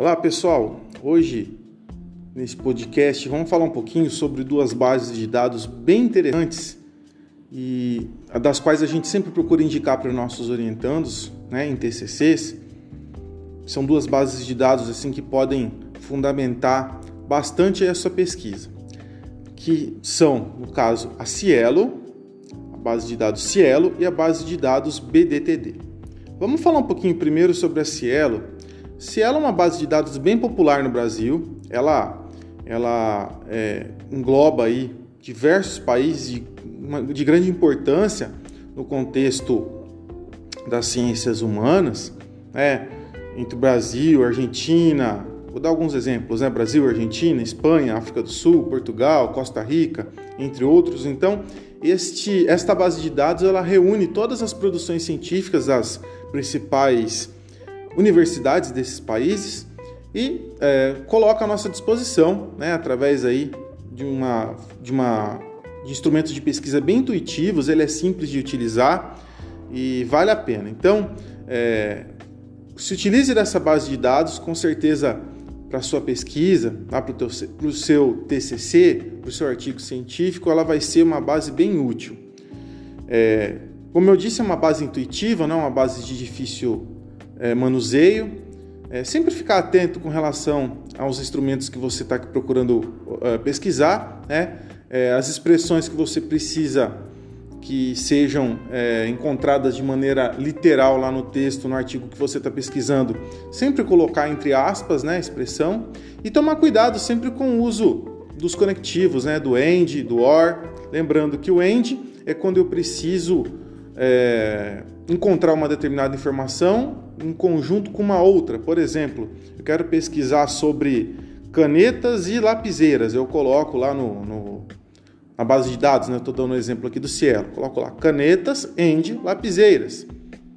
Olá pessoal, hoje nesse podcast vamos falar um pouquinho sobre duas bases de dados bem interessantes e das quais a gente sempre procura indicar para os nossos orientandos, né, em TCCs. São duas bases de dados assim que podem fundamentar bastante a sua pesquisa, que são, no caso, a Cielo, a base de dados Cielo e a base de dados BDTD. Vamos falar um pouquinho primeiro sobre a Cielo se ela é uma base de dados bem popular no Brasil, ela, ela é, engloba aí diversos países de, uma, de grande importância no contexto das ciências humanas, né? entre Brasil, Argentina, vou dar alguns exemplos, né? Brasil, Argentina, Espanha, África do Sul, Portugal, Costa Rica, entre outros. Então, este, esta base de dados ela reúne todas as produções científicas das principais universidades desses países e é, coloca à nossa disposição, né, através aí de uma, de uma de instrumentos de pesquisa bem intuitivos, ele é simples de utilizar e vale a pena. Então, é, se utilize dessa base de dados, com certeza para sua pesquisa, para o seu TCC, para o seu artigo científico, ela vai ser uma base bem útil. É, como eu disse, é uma base intuitiva, não é uma base de difícil é, manuseio. É, sempre ficar atento com relação aos instrumentos que você está procurando uh, pesquisar, né? É, as expressões que você precisa que sejam é, encontradas de maneira literal lá no texto, no artigo que você está pesquisando, sempre colocar entre aspas né, a expressão e tomar cuidado sempre com o uso dos conectivos, né, do AND, do OR. Lembrando que o AND é quando eu preciso é, encontrar uma determinada informação em conjunto com uma outra. Por exemplo, eu quero pesquisar sobre canetas e lapiseiras. Eu coloco lá no, no na base de dados, né? Estou dando um exemplo aqui do Cielo. Coloco lá canetas and lapiseiras.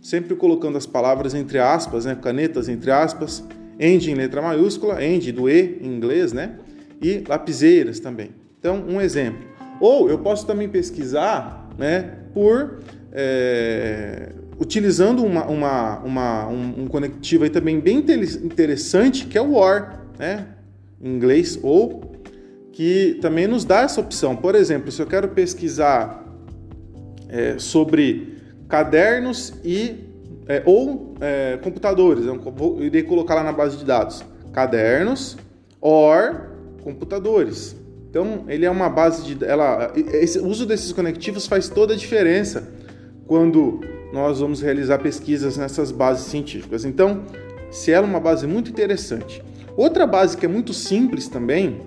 Sempre colocando as palavras entre aspas, né? Canetas entre aspas, end em letra maiúscula, end do E em inglês, né? E lapiseiras também. Então, um exemplo. Ou eu posso também pesquisar, né? Por é, utilizando uma, uma, uma, um, um conectivo aí também bem interessante, que é o OR, né? em inglês, ou que também nos dá essa opção. Por exemplo, se eu quero pesquisar é, sobre cadernos e é, ou é, computadores, eu vou, irei colocar lá na base de dados cadernos or computadores. Então, ele é uma base de. Ela, esse, o uso desses conectivos faz toda a diferença quando nós vamos realizar pesquisas nessas bases científicas. Então, se ela é uma base muito interessante. Outra base que é muito simples também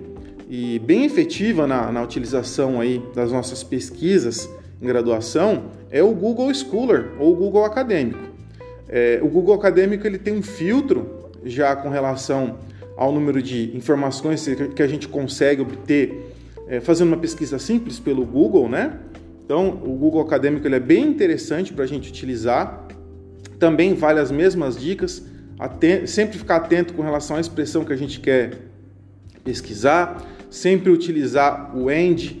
e bem efetiva na, na utilização aí das nossas pesquisas em graduação é o Google Scholar ou o Google Acadêmico. É, o Google Acadêmico ele tem um filtro já com relação ao número de informações que a gente consegue obter é, fazendo uma pesquisa simples pelo Google, né? Então, o Google Acadêmico ele é bem interessante para a gente utilizar. Também vale as mesmas dicas. sempre ficar atento com relação à expressão que a gente quer pesquisar. Sempre utilizar o AND,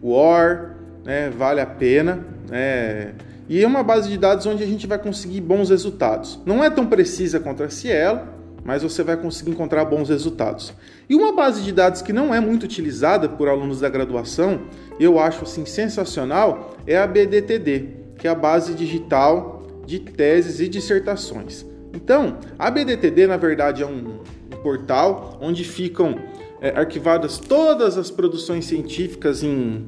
o OR, né? vale a pena. Né? E é uma base de dados onde a gente vai conseguir bons resultados. Não é tão precisa quanto a Cielo, mas você vai conseguir encontrar bons resultados. E uma base de dados que não é muito utilizada por alunos da graduação, eu acho assim sensacional, é a BDTD, que é a base digital de teses e dissertações. Então, a BDTD na verdade é um, portal onde ficam é, arquivadas todas as produções científicas em,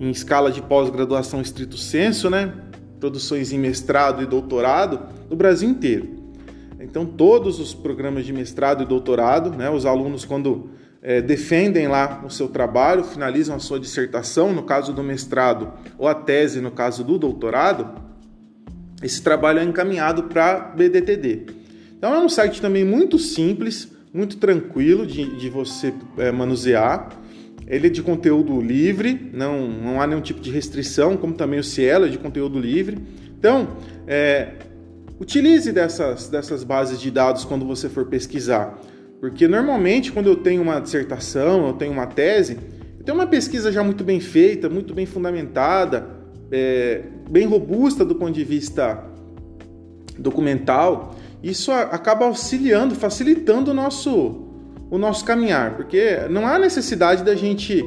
em escala de pós-graduação estrito senso, né? Produções em mestrado e doutorado no Brasil inteiro. Então, todos os programas de mestrado e doutorado, né, os alunos, quando é, defendem lá o seu trabalho, finalizam a sua dissertação, no caso do mestrado, ou a tese, no caso do doutorado, esse trabalho é encaminhado para BDTD. Então, é um site também muito simples, muito tranquilo de, de você é, manusear. Ele é de conteúdo livre, não, não há nenhum tipo de restrição, como também o Cielo é de conteúdo livre. Então, é, Utilize dessas, dessas bases de dados quando você for pesquisar, porque normalmente quando eu tenho uma dissertação, eu tenho uma tese, eu tenho uma pesquisa já muito bem feita, muito bem fundamentada, é, bem robusta do ponto de vista documental, isso acaba auxiliando, facilitando o nosso, o nosso caminhar, porque não há necessidade da gente,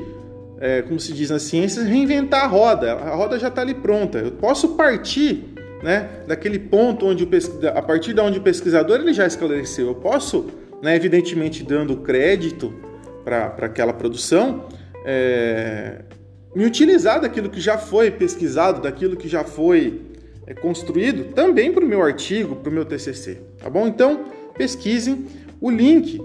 é, como se diz na ciência, reinventar a roda. A roda já está ali pronta. Eu posso partir né, daquele ponto onde o a partir de onde o pesquisador ele já esclareceu. Eu posso, né, evidentemente, dando crédito para aquela produção, é, me utilizar daquilo que já foi pesquisado, daquilo que já foi é, construído, também para o meu artigo, para o meu TCC, tá bom? Então, pesquisem. O link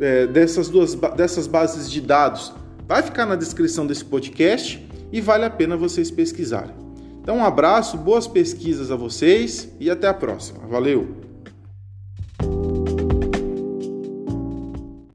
é, dessas duas dessas bases de dados vai ficar na descrição desse podcast e vale a pena vocês pesquisarem. Então, um abraço, boas pesquisas a vocês e até a próxima. Valeu!